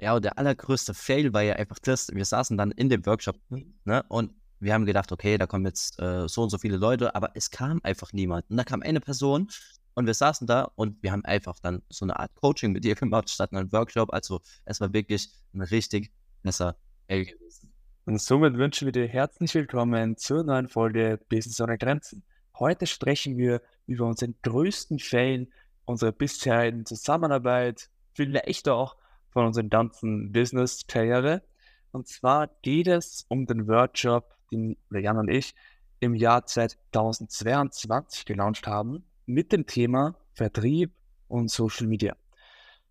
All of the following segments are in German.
Ja, und der allergrößte Fail war ja einfach das, wir saßen dann in dem Workshop ne, und wir haben gedacht, okay, da kommen jetzt äh, so und so viele Leute, aber es kam einfach niemand. Und da kam eine Person und wir saßen da und wir haben einfach dann so eine Art Coaching mit ihr gemacht, statt einem Workshop. Also es war wirklich ein richtig besser Fail gewesen. Und somit wünschen wir dir herzlich willkommen zur neuen Folge Business ohne Grenzen. Heute sprechen wir über unseren größten Fail unserer bisherigen Zusammenarbeit, vielleicht auch von unserer ganzen Business-Karriere. Und zwar geht es um den Workshop, den Jan und ich im Jahr 2022 gelauncht haben, mit dem Thema Vertrieb und Social Media.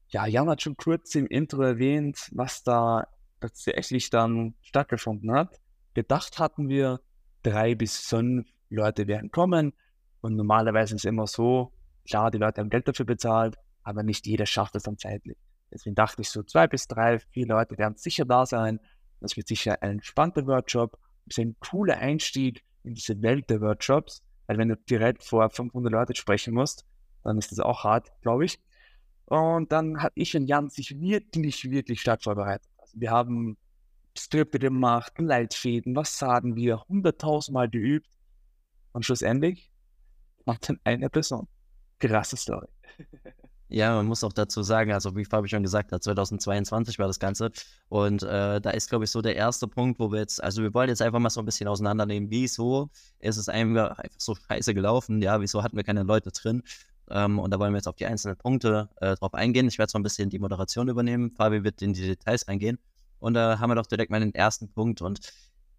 Ja, Jan hat schon kurz im Intro erwähnt, was da tatsächlich dann stattgefunden hat. Gedacht hatten wir, drei bis fünf Leute werden kommen. Und normalerweise ist es immer so, klar, die Leute haben Geld dafür bezahlt, aber nicht jeder schafft es dann zeitlich. Deswegen dachte ich so, zwei bis drei, vier Leute werden sicher da sein. Das wird sicher ein entspannter Workshop. Ein cooler Einstieg in diese Welt der Workshops. Weil wenn du direkt vor 500 Leuten sprechen musst, dann ist das auch hart, glaube ich. Und dann hat ich und Jan sich wirklich, wirklich stark vorbereitet. Also wir haben Skripte gemacht, Leitfäden, was sagen wir, hunderttausendmal geübt. Und schlussendlich macht dann eine Person. Krasse Story. Ja, man muss auch dazu sagen, also wie Fabi schon gesagt hat, 2022 war das Ganze. Und äh, da ist, glaube ich, so der erste Punkt, wo wir jetzt, also wir wollen jetzt einfach mal so ein bisschen auseinandernehmen, wieso ist es einfach, einfach so scheiße gelaufen, ja, wieso hatten wir keine Leute drin? Ähm, und da wollen wir jetzt auf die einzelnen Punkte äh, drauf eingehen. Ich werde so ein bisschen die Moderation übernehmen. Fabi wird in die Details eingehen. Und da äh, haben wir doch direkt mal den ersten Punkt. Und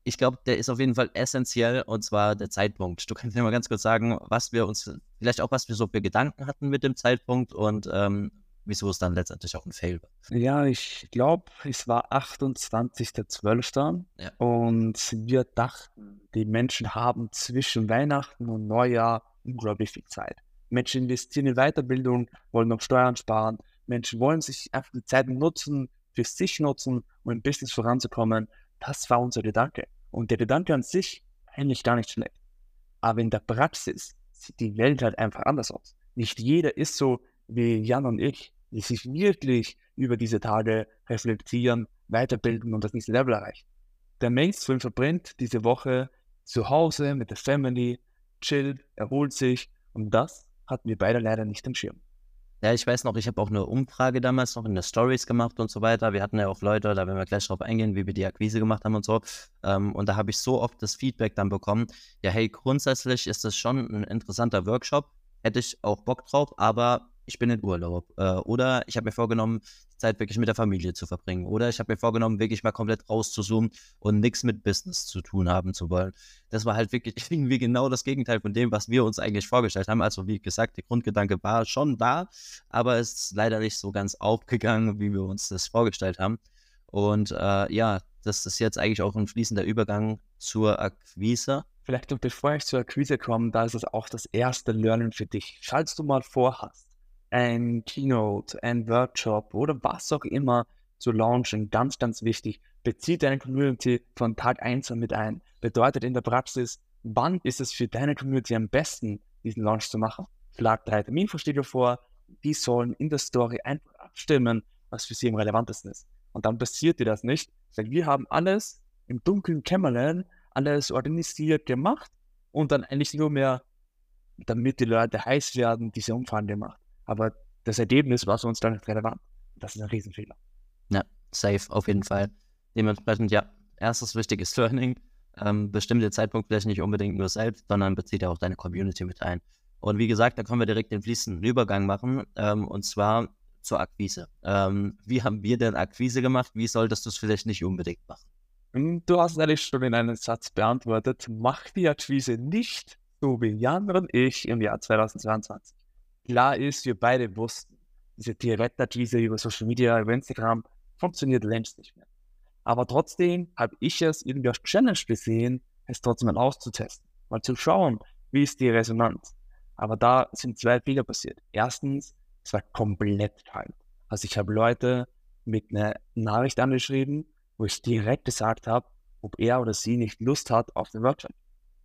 ich glaube, der ist auf jeden Fall essentiell und zwar der Zeitpunkt. Du kannst mir mal ganz kurz sagen, was wir uns, vielleicht auch was wir so für Gedanken hatten mit dem Zeitpunkt und ähm, wieso es dann letztendlich auch ein Fail war. Ja, ich glaube, es war 28.12. Ja. und wir dachten, die Menschen haben zwischen Weihnachten und Neujahr unglaublich viel Zeit. Menschen investieren in Weiterbildung, wollen noch Steuern sparen. Menschen wollen sich einfach die Zeit nutzen, für sich nutzen, um im Business voranzukommen. Das war unser Gedanke. Und der Gedanke an sich eigentlich gar nicht schlecht. Aber in der Praxis sieht die Welt halt einfach anders aus. Nicht jeder ist so wie Jan und ich, die sich wirklich über diese Tage reflektieren, weiterbilden und das nächste Level erreichen. Der Mainstream verbrennt diese Woche zu Hause mit der Family, chillt, erholt sich und das hatten wir beide leider nicht im Schirm. Ja, ich weiß noch, ich habe auch eine Umfrage damals noch in der Stories gemacht und so weiter. Wir hatten ja auch Leute, da werden wir gleich drauf eingehen, wie wir die Akquise gemacht haben und so. Ähm, und da habe ich so oft das Feedback dann bekommen, ja, hey, grundsätzlich ist das schon ein interessanter Workshop, hätte ich auch Bock drauf, aber ich bin in Urlaub. Äh, oder ich habe mir vorgenommen, Zeit wirklich mit der Familie zu verbringen. Oder ich habe mir vorgenommen, wirklich mal komplett rauszuzoomen und nichts mit Business zu tun haben zu wollen. Das war halt wirklich irgendwie genau das Gegenteil von dem, was wir uns eigentlich vorgestellt haben. Also wie gesagt, der Grundgedanke war schon da, aber es ist leider nicht so ganz aufgegangen, wie wir uns das vorgestellt haben. Und äh, ja, das ist jetzt eigentlich auch ein fließender Übergang zur Akquise. Vielleicht noch bevor ich zur Akquise komme, da ist es auch das erste Learning für dich. Falls du mal vorhast, ein Keynote, ein Workshop oder was auch immer zu launchen, ganz, ganz wichtig. Bezieht deine Community von Tag 1 an mit ein. Bedeutet in der Praxis, wann ist es für deine Community am besten, diesen Launch zu machen? Schlag drei Terminvorschläge vor, die sollen in der Story einfach abstimmen, was für sie am relevantesten ist. Und dann passiert dir das nicht, weil wir haben alles im dunklen Kämmerlein, alles organisiert gemacht und dann eigentlich nur mehr, damit die Leute heiß werden, diese Umfragen gemacht aber das Ergebnis war für uns dann nicht relevant. Das ist ein Riesenfehler. Ja, safe, auf jeden Fall. Dementsprechend, ja, erstes wichtiges Learning. Ähm, bestimmte Zeitpunkt vielleicht nicht unbedingt nur selbst, sondern bezieht ja auch deine Community mit ein. Und wie gesagt, da können wir direkt den fließenden Übergang machen, ähm, und zwar zur Akquise. Ähm, wie haben wir denn Akquise gemacht? Wie solltest du es vielleicht nicht unbedingt machen? Hm, du hast eigentlich schon in einem Satz beantwortet. Mach die Akquise nicht so wie Jan und ich im Jahr 2022 klar ist, wir beide wussten, diese Direktakquise über Social Media, über Instagram funktioniert längst nicht mehr. Aber trotzdem habe ich es irgendwie als Challenge gesehen, es trotzdem mal auszutesten, mal zu schauen, wie ist die Resonanz. Aber da sind zwei Fehler passiert. Erstens, es war komplett kalt. Also ich habe Leute mit einer Nachricht angeschrieben, wo ich direkt gesagt habe, ob er oder sie nicht Lust hat auf den Workshop.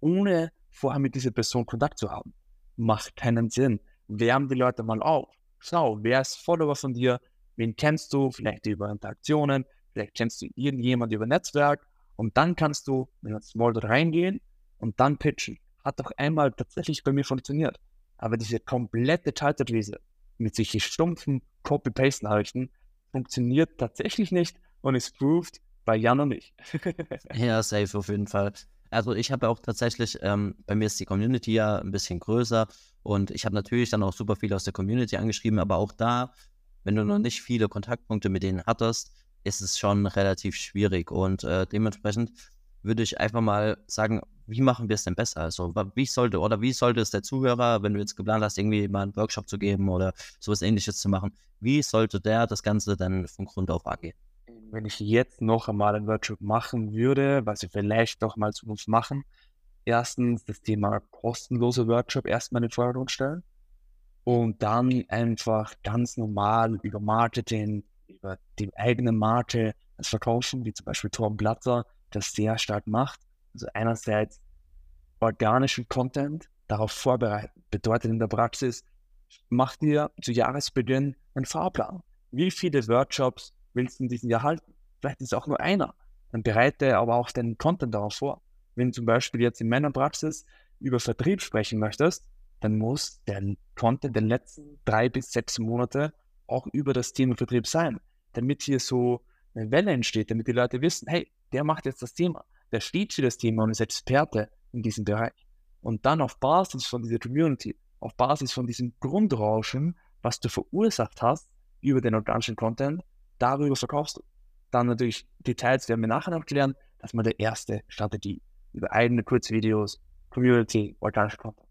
Ohne vorher mit dieser Person Kontakt zu haben. Macht keinen Sinn wärm die Leute mal auf. Schau, wer ist Follower von dir? wen kennst du, vielleicht über Interaktionen, vielleicht kennst du irgendjemand über Netzwerk und dann kannst du in das dort reingehen und dann pitchen. Hat doch einmal tatsächlich bei mir funktioniert. Aber diese komplette Schalterwiese mit sich stumpfen Copy-Paste-Nachrichten funktioniert tatsächlich nicht und ist proved bei Jan und ich. ja, safe auf jeden Fall. Also ich habe auch tatsächlich, ähm, bei mir ist die Community ja ein bisschen größer und ich habe natürlich dann auch super viel aus der Community angeschrieben, aber auch da, wenn du noch nicht viele Kontaktpunkte mit denen hattest, ist es schon relativ schwierig und äh, dementsprechend würde ich einfach mal sagen, wie machen wir es denn besser? Also, wie sollte oder wie sollte es der Zuhörer, wenn du jetzt geplant hast, irgendwie mal einen Workshop zu geben oder sowas ähnliches zu machen, wie sollte der das Ganze dann von Grund auf angehen? Wenn ich jetzt noch einmal einen Workshop machen würde, was wir vielleicht noch mal zu uns machen, erstens das Thema kostenlose Workshop erstmal in den Vordergrund stellen und dann einfach ganz normal über Marketing, über die eigene Marke das verkaufen, wie zum Beispiel Tom Platzer das sehr stark macht. Also einerseits organischen Content darauf vorbereiten. Bedeutet in der Praxis, mach dir zu Jahresbeginn einen Fahrplan. Wie viele Workshops willst du in diesem Jahr halten? Vielleicht ist es auch nur einer. Dann bereite aber auch den Content darauf vor. Wenn du zum Beispiel jetzt in meiner Praxis über Vertrieb sprechen möchtest, dann muss der Content der letzten drei bis sechs Monate auch über das Thema Vertrieb sein, damit hier so eine Welle entsteht, damit die Leute wissen, hey, der macht jetzt das Thema, der steht für das Thema und ist Experte in diesem Bereich. Und dann auf Basis von dieser Community, auf Basis von diesem Grundrauschen, was du verursacht hast über den organischen Content, darüber verkaufst du. Dann natürlich Details werden wir nachher noch klären. Das ist mal die erste Strategie. Über eigene Kurzvideos, Community, organischer Content.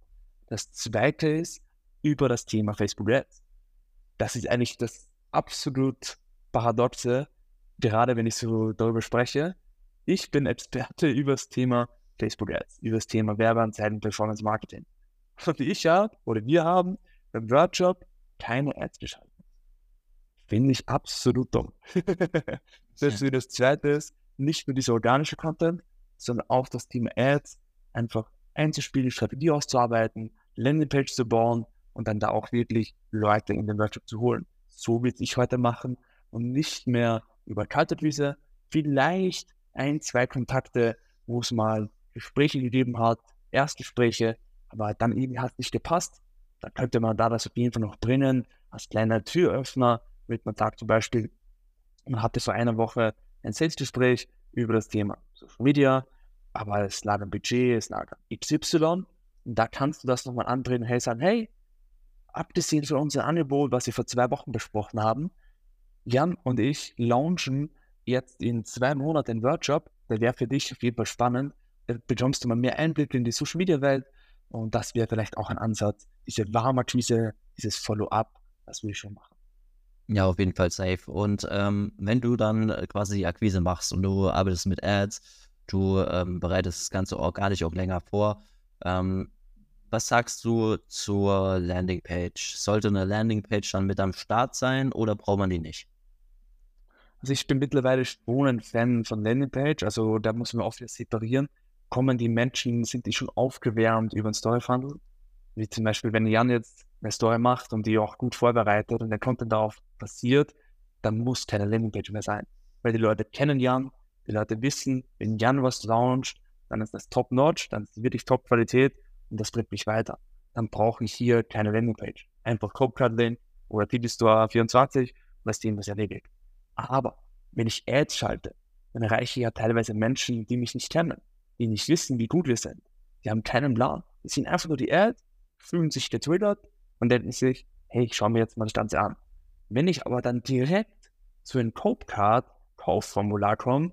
Das zweite ist über das Thema Facebook Ads. Das ist eigentlich das absolut Paradoxe, gerade wenn ich so darüber spreche. Ich bin Experte über das Thema Facebook Ads, über das Thema Werbeanzeigen, Performance Marketing. Und ich habe, oder wir haben beim Workshop keine Ads geschaltet. Finde ich absolut dumm. das ist das zweite ist, nicht nur dieser organische Content, sondern auch das Thema Ads einfach einzuspielen, Strategie auszuarbeiten, Landingpage zu bauen und dann da auch wirklich Leute in den Workshop zu holen. So will ich heute machen und nicht mehr über Kaltakquise, vielleicht ein, zwei Kontakte, wo es mal Gespräche gegeben hat, Erstgespräche, aber dann irgendwie hat es nicht gepasst. Da könnte man da das auf jeden Fall noch bringen, als kleiner Türöffner, mit man sagt zum Beispiel, man hatte vor einer Woche ein Salesgespräch über das Thema Social Media, aber es lag am Budget, es lag am XY und da kannst du das nochmal anbringen, hey, sagen, hey, abgesehen von unserem Angebot, was wir vor zwei Wochen besprochen haben, Jan und ich launchen jetzt in zwei Monaten einen Workshop, der wäre für dich auf jeden Fall spannend. Da bekommst du mal mehr Einblick in die Social Media Welt und das wäre vielleicht auch ein Ansatz, diese Warmakquise, dieses Follow-up, das will ich schon machen. Ja, auf jeden Fall safe. Und ähm, wenn du dann quasi die Akquise machst und du arbeitest mit Ads, du ähm, bereitest das Ganze organisch auch länger vor, ähm, was sagst du zur Landingpage? Sollte eine Landingpage dann mit am Start sein oder braucht man die nicht? Also ich bin mittlerweile schon ein Fan von Landingpage, also da muss man oft wieder separieren. Kommen die Menschen, sind die schon aufgewärmt über den Story Funnel? Wie zum Beispiel, wenn Jan jetzt eine Story macht und die auch gut vorbereitet und der Content darauf basiert, dann muss keine Landingpage mehr sein. Weil die Leute kennen Jan, die Leute wissen, wenn Jan was launcht, dann ist das top-notch, dann ist wirklich Top-Qualität und das bringt mich weiter. Dann brauche ich hier keine Landingpage. Einfach Copecard-Link oder Titelstore 24 und das Team ist erledigt. Aber wenn ich Ads schalte, dann erreiche ich ja teilweise Menschen, die mich nicht kennen, die nicht wissen, wie gut wir sind. Die haben keinen Plan. Die sehen einfach nur die Ad, fühlen sich getriggert und denken sich, hey, ich schaue mir jetzt mal das Ganze an. Wenn ich aber dann direkt zu einem Copecard Kaufformular komme,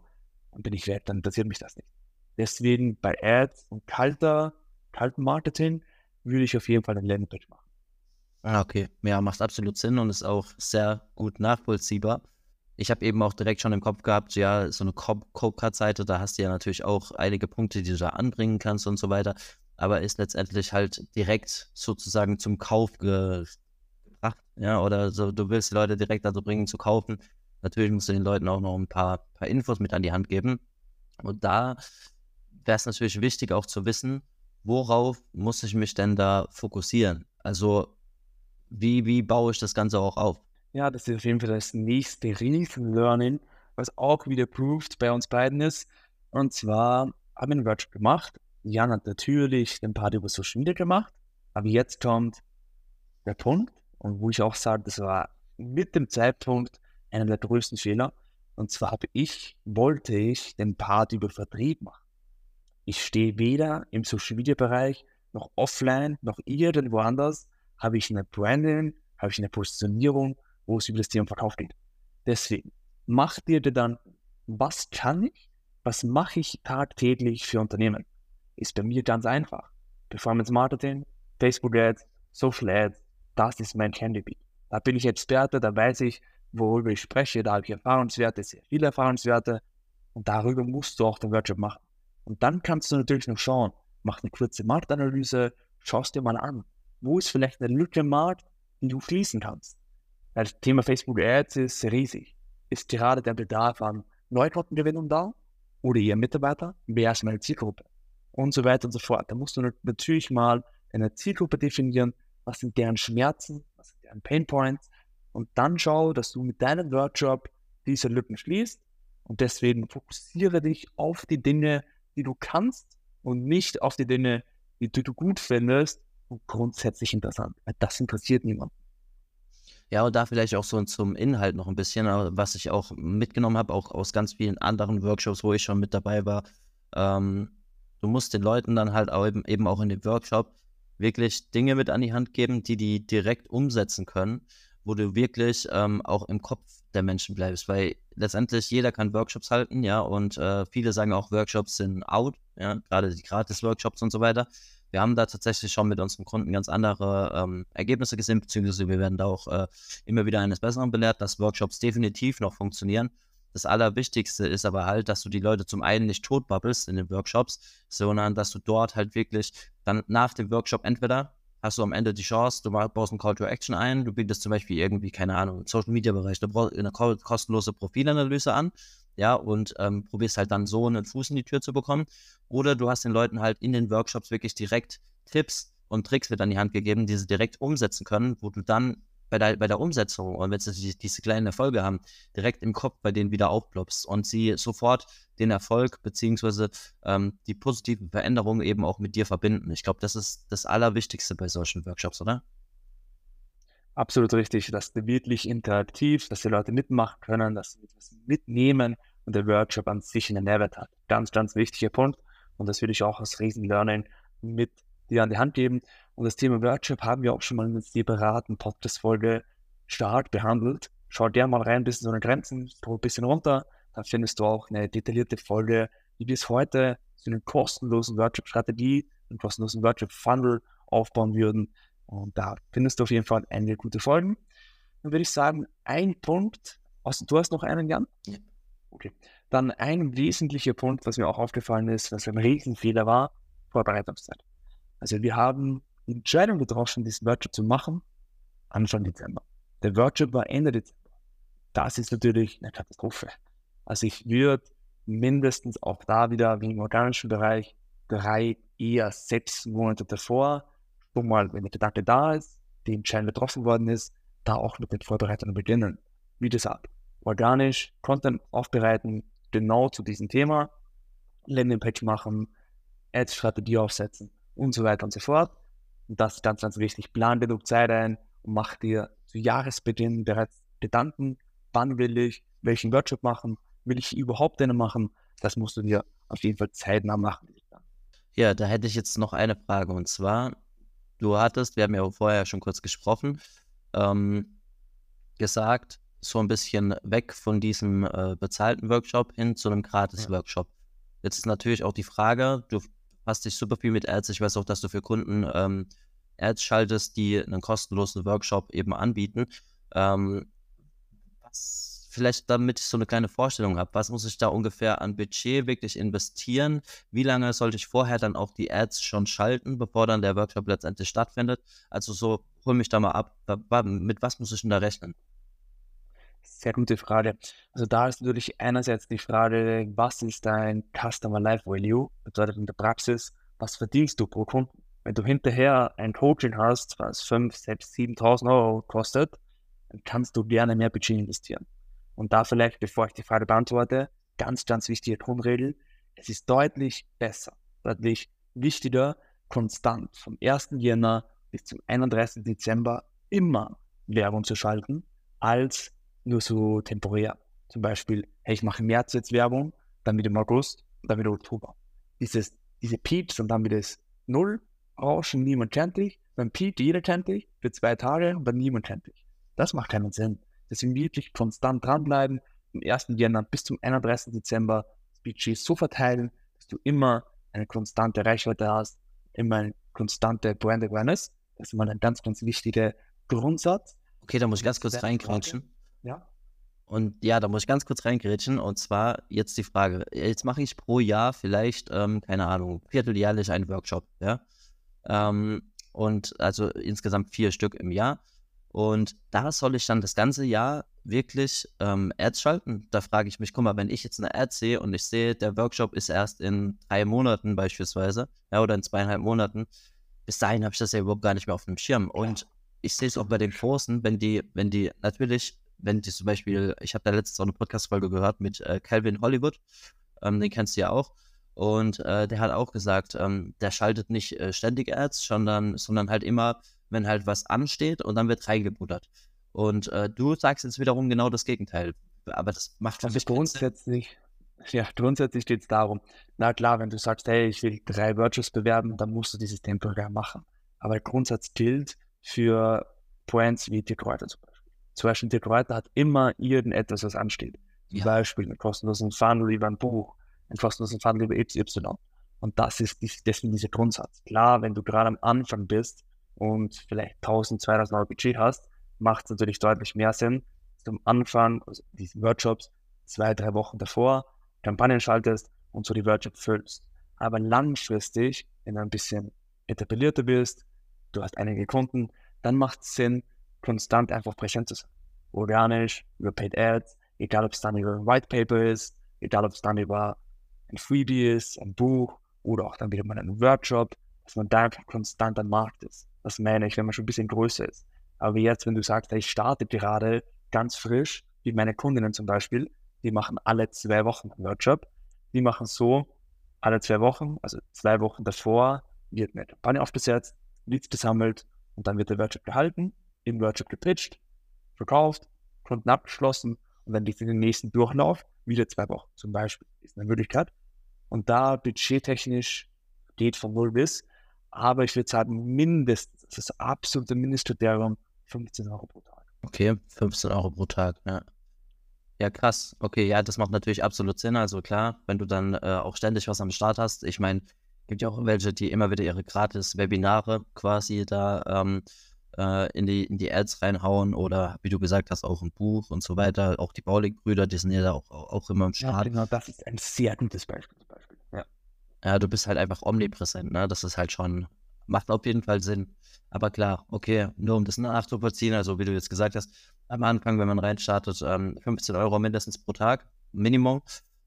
dann bin ich weg, dann interessiert mich das nicht. Deswegen bei Ads und kalter, kalten Marketing würde ich auf jeden Fall eine Landingpage machen. Ah, okay. Ja, macht absolut Sinn und ist auch sehr gut nachvollziehbar ich habe eben auch direkt schon im Kopf gehabt, ja, so eine Copecard-Seite, da hast du ja natürlich auch einige Punkte, die du da anbringen kannst und so weiter, aber ist letztendlich halt direkt sozusagen zum Kauf gebracht, ja, oder so, du willst die Leute direkt dazu bringen zu kaufen. Natürlich musst du den Leuten auch noch ein paar, paar Infos mit an die Hand geben. Und da wäre es natürlich wichtig auch zu wissen, worauf muss ich mich denn da fokussieren? Also, wie, wie baue ich das Ganze auch auf? Ja, das ist auf jeden Fall das nächste Riesen-Learning, was auch wieder proved bei uns beiden ist. Und zwar haben wir einen Workshop gemacht. Jan hat natürlich den Part über Social Media gemacht, aber jetzt kommt der Punkt, und wo ich auch sage, das war mit dem Zeitpunkt einer der größten Fehler. Und zwar habe ich, wollte ich den Part über Vertrieb machen. Ich stehe weder im Social Media Bereich noch offline noch irgendwo anders. Habe ich eine Branding, habe ich eine Positionierung, wo es über das Thema Verkauf geht. Deswegen, mach dir dann, was kann ich, was mache ich tagtäglich für Unternehmen? Ist bei mir ganz einfach. Performance Marketing, Facebook Ads, Social Ads, das ist mein Kerngebiet. Da bin ich Experte, da weiß ich, worüber ich spreche, da habe ich Erfahrungswerte, sehr viele Erfahrungswerte und darüber musst du auch den Workshop machen. Und dann kannst du natürlich noch schauen, mach eine kurze Marktanalyse, schaust dir mal an, wo ist vielleicht eine Lücke im Markt, die du schließen kannst. Das Thema Facebook Ads ist riesig. Ist gerade der Bedarf an Neukundengewinnung da oder ihr Mitarbeiter? Wer ist meine Zielgruppe? Und so weiter und so fort. Da musst du natürlich mal eine Zielgruppe definieren, was sind deren Schmerzen, was sind deren Painpoints und dann schau, dass du mit deinem Workshop diese Lücken schließt und deswegen fokussiere dich auf die Dinge, die du kannst und nicht auf die Dinge, die du gut findest und grundsätzlich interessant, weil das interessiert niemanden. Ja, und da vielleicht auch so zum Inhalt noch ein bisschen, äh, was ich auch mitgenommen habe, auch aus ganz vielen anderen Workshops, wo ich schon mit dabei war. Ähm, du musst den Leuten dann halt auch eben, eben auch in dem Workshop wirklich Dinge mit an die Hand geben, die die direkt umsetzen können, wo du wirklich ähm, auch im Kopf der Menschen bleibst, weil letztendlich jeder kann Workshops halten, ja, und äh, viele sagen auch, Workshops sind out, ja, gerade die Gratis-Workshops und so weiter. Wir haben da tatsächlich schon mit unseren Kunden ganz andere ähm, Ergebnisse gesehen, beziehungsweise wir werden da auch äh, immer wieder eines Besseren belehrt, dass Workshops definitiv noch funktionieren das Allerwichtigste ist aber halt, dass du die Leute zum einen nicht totbabbelst in den Workshops, sondern dass du dort halt wirklich dann nach dem Workshop entweder hast du am Ende die Chance, du baust einen Call to Action ein, du bietest zum Beispiel irgendwie, keine Ahnung, im Social Media Bereich, du brauchst eine kostenlose Profilanalyse an, ja, und ähm, probierst halt dann so einen Fuß in die Tür zu bekommen. Oder du hast den Leuten halt in den Workshops wirklich direkt Tipps und Tricks mit an die Hand gegeben, die sie direkt umsetzen können, wo du dann bei der, bei der Umsetzung und wenn sie diese kleinen Erfolge haben, direkt im Kopf bei denen wieder aufploppst und sie sofort den Erfolg beziehungsweise ähm, die positiven Veränderungen eben auch mit dir verbinden. Ich glaube, das ist das Allerwichtigste bei solchen Workshops, oder? Absolut richtig, dass du wirklich interaktiv, dass die Leute mitmachen können, dass sie etwas mitnehmen und der Workshop an sich einen Mehrwert hat. Ganz, ganz wichtiger Punkt und das würde ich auch als Riesen-Learning mit dir an die Hand geben. Und das Thema Workshop haben wir auch schon mal in einer separaten Podcast-Folge stark behandelt. Schau dir mal rein, bis zu den Grenzen, ein bisschen runter. Dann findest du auch eine detaillierte Folge, wie wir es heute zu einer kostenlosen Workshop-Strategie, einen kostenlosen Workshop-Funnel aufbauen würden. Und da findest du auf jeden Fall einige gute Folgen. Dann würde ich sagen, ein Punkt, also du hast noch einen, Jan? Ja. Okay. Dann ein wesentlicher Punkt, was mir auch aufgefallen ist, was ein Riesenfehler war, Vorbereitungszeit. Also wir haben die Entscheidung getroffen, diesen Workshop zu machen, Anfang Dezember. Der Workshop war Ende Dezember. Das ist natürlich eine Katastrophe. Also ich würde mindestens auch da wieder wie im organischen Bereich drei, eher sechs Monate davor, schon mal, wenn der Gedanke da ist, die Entscheidung getroffen worden ist, da auch mit den Vorbereitungen beginnen. Wie gesagt, organisch Content aufbereiten, genau zu diesem Thema, Landingpage machen, Ads-Strategie aufsetzen und so weiter und so fort. Und das ist ganz, ganz wichtig. Plan genug Zeit ein und mach dir zu Jahresbeginn bereits Gedanken, wann will ich welchen Workshop machen, will ich überhaupt einen machen. Das musst du dir auf jeden Fall zeitnah machen. Ja, da hätte ich jetzt noch eine Frage und zwar, du hattest, wir haben ja vorher schon kurz gesprochen, ähm, gesagt, so ein bisschen weg von diesem äh, bezahlten Workshop hin zu einem Gratis-Workshop. Jetzt ist natürlich auch die Frage, du hast dich super viel mit Ads. Ich weiß auch, dass du für Kunden ähm, Ads schaltest, die einen kostenlosen Workshop eben anbieten. Ähm, was, vielleicht damit ich so eine kleine Vorstellung habe, was muss ich da ungefähr an Budget wirklich investieren? Wie lange sollte ich vorher dann auch die Ads schon schalten, bevor dann der Workshop letztendlich stattfindet? Also so, hol mich da mal ab. Mit was muss ich denn da rechnen? Sehr gute Frage. Also da ist natürlich einerseits die Frage, was ist dein Customer Life Value? Bedeutet in der Praxis, was verdienst du pro Kunden? Wenn du hinterher ein Coaching hast, was 5, 6, 7.000 Euro kostet, dann kannst du gerne mehr Budget investieren. Und da vielleicht, bevor ich die Frage beantworte, ganz, ganz wichtige Grundregel. Es ist deutlich besser, deutlich wichtiger, konstant vom 1. Jänner bis zum 31. Dezember immer Werbung zu schalten, als nur so temporär. Zum Beispiel, hey, ich mache im März jetzt Werbung, dann wieder im August, dann wieder Oktober. Dieses, diese Peaks und dann wieder das Null, Rauschen, niemand kennt dich, dann peakt jeder kennt dich für zwei Tage und dann niemand kennt dich. Das macht keinen Sinn. Deswegen wirklich konstant dranbleiben, vom 1. Jänner bis zum 31. Dezember das Budget so verteilen, dass du immer eine konstante Reichweite hast, immer eine konstante Brand Awareness. Das ist mal ein ganz, ganz wichtiger Grundsatz. Okay, da muss ich ganz kurz reingrätschen. Ja. Und ja, da muss ich ganz kurz reingrätschen. Und zwar jetzt die Frage: Jetzt mache ich pro Jahr vielleicht, ähm, keine Ahnung, vierteljährlich einen Workshop, ja. Ähm, und also insgesamt vier Stück im Jahr. Und da soll ich dann das ganze Jahr wirklich ähm, Ads schalten. Da frage ich mich, guck mal, wenn ich jetzt eine Ad sehe und ich sehe, der Workshop ist erst in drei Monaten beispielsweise, ja, oder in zweieinhalb Monaten, bis dahin habe ich das ja überhaupt gar nicht mehr auf dem Schirm. Und ich sehe es auch bei den Kursen, wenn die, wenn die natürlich, wenn die zum Beispiel, ich habe da letztens auch eine Podcast-Folge gehört mit äh, Calvin Hollywood, ähm, den kennst du ja auch. Und äh, der hat auch gesagt, ähm, der schaltet nicht äh, ständig Ads, sondern, sondern halt immer, wenn halt was ansteht und dann wird reingebuttert. Und äh, du sagst jetzt wiederum genau das Gegenteil. Aber das macht also grundsätzlich, ja, grundsätzlich geht es darum, na klar, wenn du sagst, hey, ich will drei Virtuals bewerben, dann musst du dieses temporär machen. Aber der Grundsatz gilt für Points wie Dirk Reuter zum Beispiel. Zum Beispiel Dirk Reuter hat immer irgendetwas, was ansteht. Zum ja. Beispiel einen kostenlosen Funnel über ein Buch, einen kostenlosen Funnel über XY. Und das ist deswegen dieser Grundsatz. Klar, wenn du gerade am Anfang bist und vielleicht 1000, 2000 Euro Budget hast, macht es natürlich deutlich mehr Sinn, dass du am Anfang also diesen Workshops zwei, drei Wochen davor Kampagnen schaltest und so die Workshop füllst. Aber langfristig, wenn du ein bisschen etablierter bist, du hast einige Kunden, dann macht es Sinn, konstant einfach präsent zu sein. Organisch, über Paid Ads, egal ob es dann über ein White Paper ist, egal ob es dann über ein Freebie ist, ein Buch oder auch dann wieder mal einen Workshop, dass man da einfach konstant am Markt ist. Das meine ich, wenn man schon ein bisschen größer ist. Aber jetzt, wenn du sagst, ich starte gerade ganz frisch, wie meine Kundinnen zum Beispiel, die machen alle zwei Wochen einen Workshop. Die machen so, alle zwei Wochen, also zwei Wochen davor, wird eine Kampagne aufgesetzt, Leads gesammelt und dann wird der Workshop gehalten, im Workshop gepitcht, verkauft, Kunden abgeschlossen und dann geht es in den nächsten Durchlauf wieder zwei Wochen zum Beispiel. Ist eine Möglichkeit. Und da budgettechnisch geht von null bis, aber ich würde sagen, mindestens, das absolute Mindestkriterium 15 Euro pro Tag. Okay, 15 Euro pro Tag, ja. Ja, krass. Okay, ja, das macht natürlich absolut Sinn. Also klar, wenn du dann äh, auch ständig was am Start hast. Ich meine, gibt ja auch welche, die immer wieder ihre gratis Webinare quasi da ähm, äh, in, die, in die Ads reinhauen oder wie du gesagt hast, auch ein Buch und so weiter. Auch die Baulig-Brüder, die sind ja da auch, auch immer im Start. Ja, genau, das ist ein sehr gutes Beispiel. Beispiel. Ja. ja, du bist halt einfach omnipräsent, ne? Das ist halt schon, macht auf jeden Fall Sinn. Aber klar, okay, nur um das nachzuvollziehen, also wie du jetzt gesagt hast, am Anfang, wenn man reinstartet, ähm, 15 Euro mindestens pro Tag, Minimum.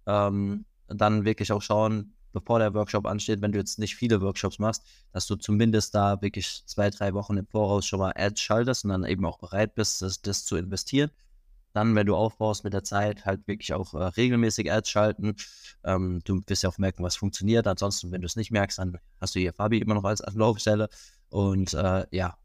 Ähm, dann wirklich auch schauen, bevor der Workshop ansteht, wenn du jetzt nicht viele Workshops machst, dass du zumindest da wirklich zwei, drei Wochen im Voraus schon mal Ads schaltest und dann eben auch bereit bist, das, das zu investieren. Dann, wenn du aufbaust mit der Zeit, halt wirklich auch äh, regelmäßig Ads schalten. Ähm, du wirst ja auch merken, was funktioniert. Ansonsten, wenn du es nicht merkst, dann hast du hier Fabi immer noch als Anlaufstelle. Und äh, ja,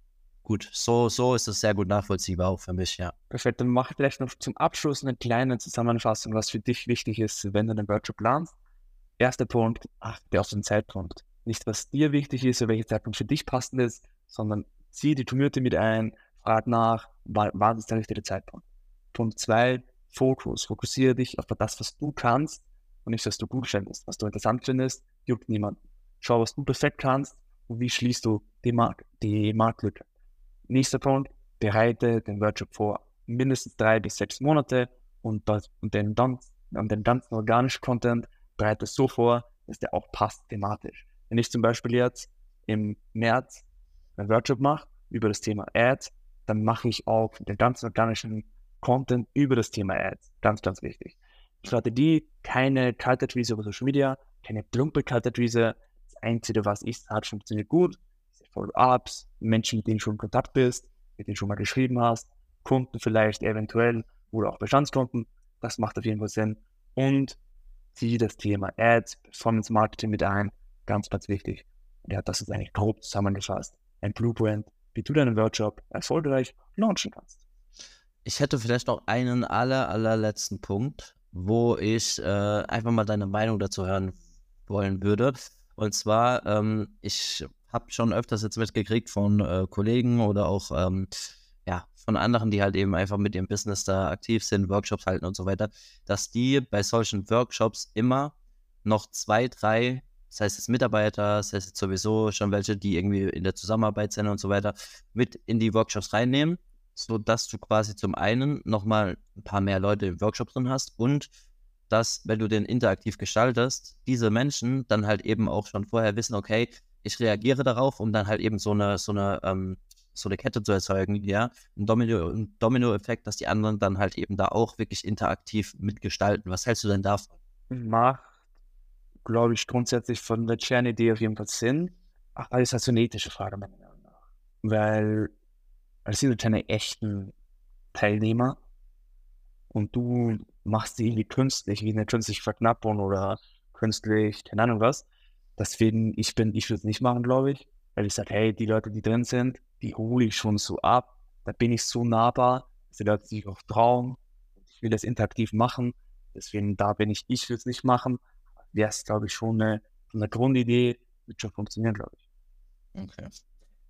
gut, so, so ist es sehr gut nachvollziehbar auch für mich, ja. Perfekt, dann mache ich vielleicht noch zum Abschluss eine kleine Zusammenfassung, was für dich wichtig ist, wenn du den Workshop planst. Erster Punkt, achte auf den Zeitpunkt. Nicht, was dir wichtig ist oder welcher Zeitpunkt für dich passend ist, sondern zieh die Community mit ein, frag nach, wann ist der richtige Zeitpunkt. Punkt zwei, Fokus. Fokussiere dich auf das, was du kannst und nicht, was du gut findest. Was du interessant findest, juckt niemand. Schau, was du perfekt kannst und wie schließt du die, Mark die Marktlücke. Nächster Punkt, bereite den Workshop vor. Mindestens drei bis sechs Monate und, das, und, den, und den ganzen organischen Content bereite so vor, dass der auch passt thematisch. Wenn ich zum Beispiel jetzt im März einen Workshop mache über das Thema Ads, dann mache ich auch den ganzen organischen Content über das Thema Ads. Ganz, ganz wichtig. Strategie, keine Kaltakquise über Social Media, keine plumpe Kaltakquise, Einzige, was ich hat, funktioniert gut. Follow-ups, Menschen, mit denen du schon in Kontakt bist, mit denen du schon mal geschrieben hast, Kunden vielleicht eventuell oder auch Bestandskunden. Das macht auf jeden Fall Sinn. Und ziehe das Thema Ads, Performance Marketing mit ein. Ganz, ganz wichtig. Und ja, das ist eigentlich grob zusammengefasst. Ein Blueprint, wie du deinen Workshop erfolgreich launchen kannst. Ich hätte vielleicht noch einen aller, allerletzten Punkt, wo ich äh, einfach mal deine Meinung dazu hören wollen würde. Und zwar, ähm, ich habe schon öfters jetzt mitgekriegt von äh, Kollegen oder auch ähm, ja, von anderen, die halt eben einfach mit ihrem Business da aktiv sind, Workshops halten und so weiter, dass die bei solchen Workshops immer noch zwei, drei, das heißt jetzt Mitarbeiter, das heißt jetzt sowieso schon welche, die irgendwie in der Zusammenarbeit sind und so weiter, mit in die Workshops reinnehmen, sodass du quasi zum einen nochmal ein paar mehr Leute im Workshop drin hast und dass, wenn du den interaktiv gestaltest, diese Menschen dann halt eben auch schon vorher wissen, okay, ich reagiere darauf, um dann halt eben so eine, so eine, ähm, so eine Kette zu erzeugen, ja, ein Domino, Domino-Effekt, dass die anderen dann halt eben da auch wirklich interaktiv mitgestalten. Was hältst du denn davon? Macht, glaube ich, grundsätzlich von der Kernidee auf jeden Fall Sinn. Ach, das ist halt so eine ethische Frage, meiner Meinung nach. Weil es sind keine echten Teilnehmer und du machst die irgendwie künstlich, wie eine künstliche Verknappung oder künstlich, keine Ahnung was. Deswegen, ich bin, ich würde es nicht machen, glaube ich, weil ich sage, hey, die Leute, die drin sind, die hole ich schon so ab. Da bin ich so nahbar, dass die Leute sich auch trauen. Ich will das interaktiv machen. Deswegen, da bin ich, ich will es nicht machen. Wäre es, glaube ich, schon eine, eine Grundidee, wird schon funktionieren, glaube ich. Okay.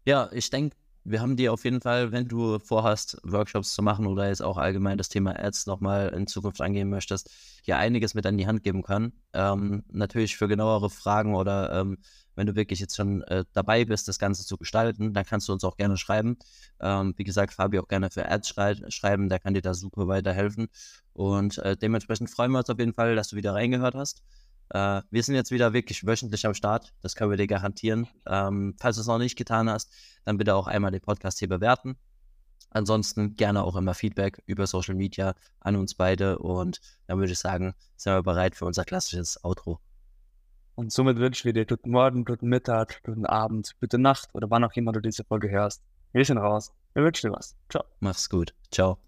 Ja, ich denke, wir haben dir auf jeden Fall, wenn du vorhast, Workshops zu machen oder jetzt auch allgemein das Thema Ads nochmal in Zukunft angehen möchtest, hier einiges mit an die Hand geben können. Ähm, natürlich für genauere Fragen oder ähm, wenn du wirklich jetzt schon äh, dabei bist, das Ganze zu gestalten, dann kannst du uns auch gerne schreiben. Ähm, wie gesagt, Fabi auch gerne für Ads schrei schreiben, der kann dir da super weiterhelfen. Und äh, dementsprechend freuen wir uns auf jeden Fall, dass du wieder reingehört hast. Äh, wir sind jetzt wieder wirklich wöchentlich am Start, das können wir dir garantieren. Ähm, falls du es noch nicht getan hast, dann bitte auch einmal den Podcast hier bewerten. Ansonsten gerne auch immer Feedback über Social Media an uns beide und dann würde ich sagen, sind wir bereit für unser klassisches Outro. Und somit wünschen wir dir guten Morgen, guten Mittag, guten Abend, gute Nacht oder wann auch immer du diese Folge hörst. Wir sind raus. Wir wünschen dir was. Ciao. Mach's gut. Ciao.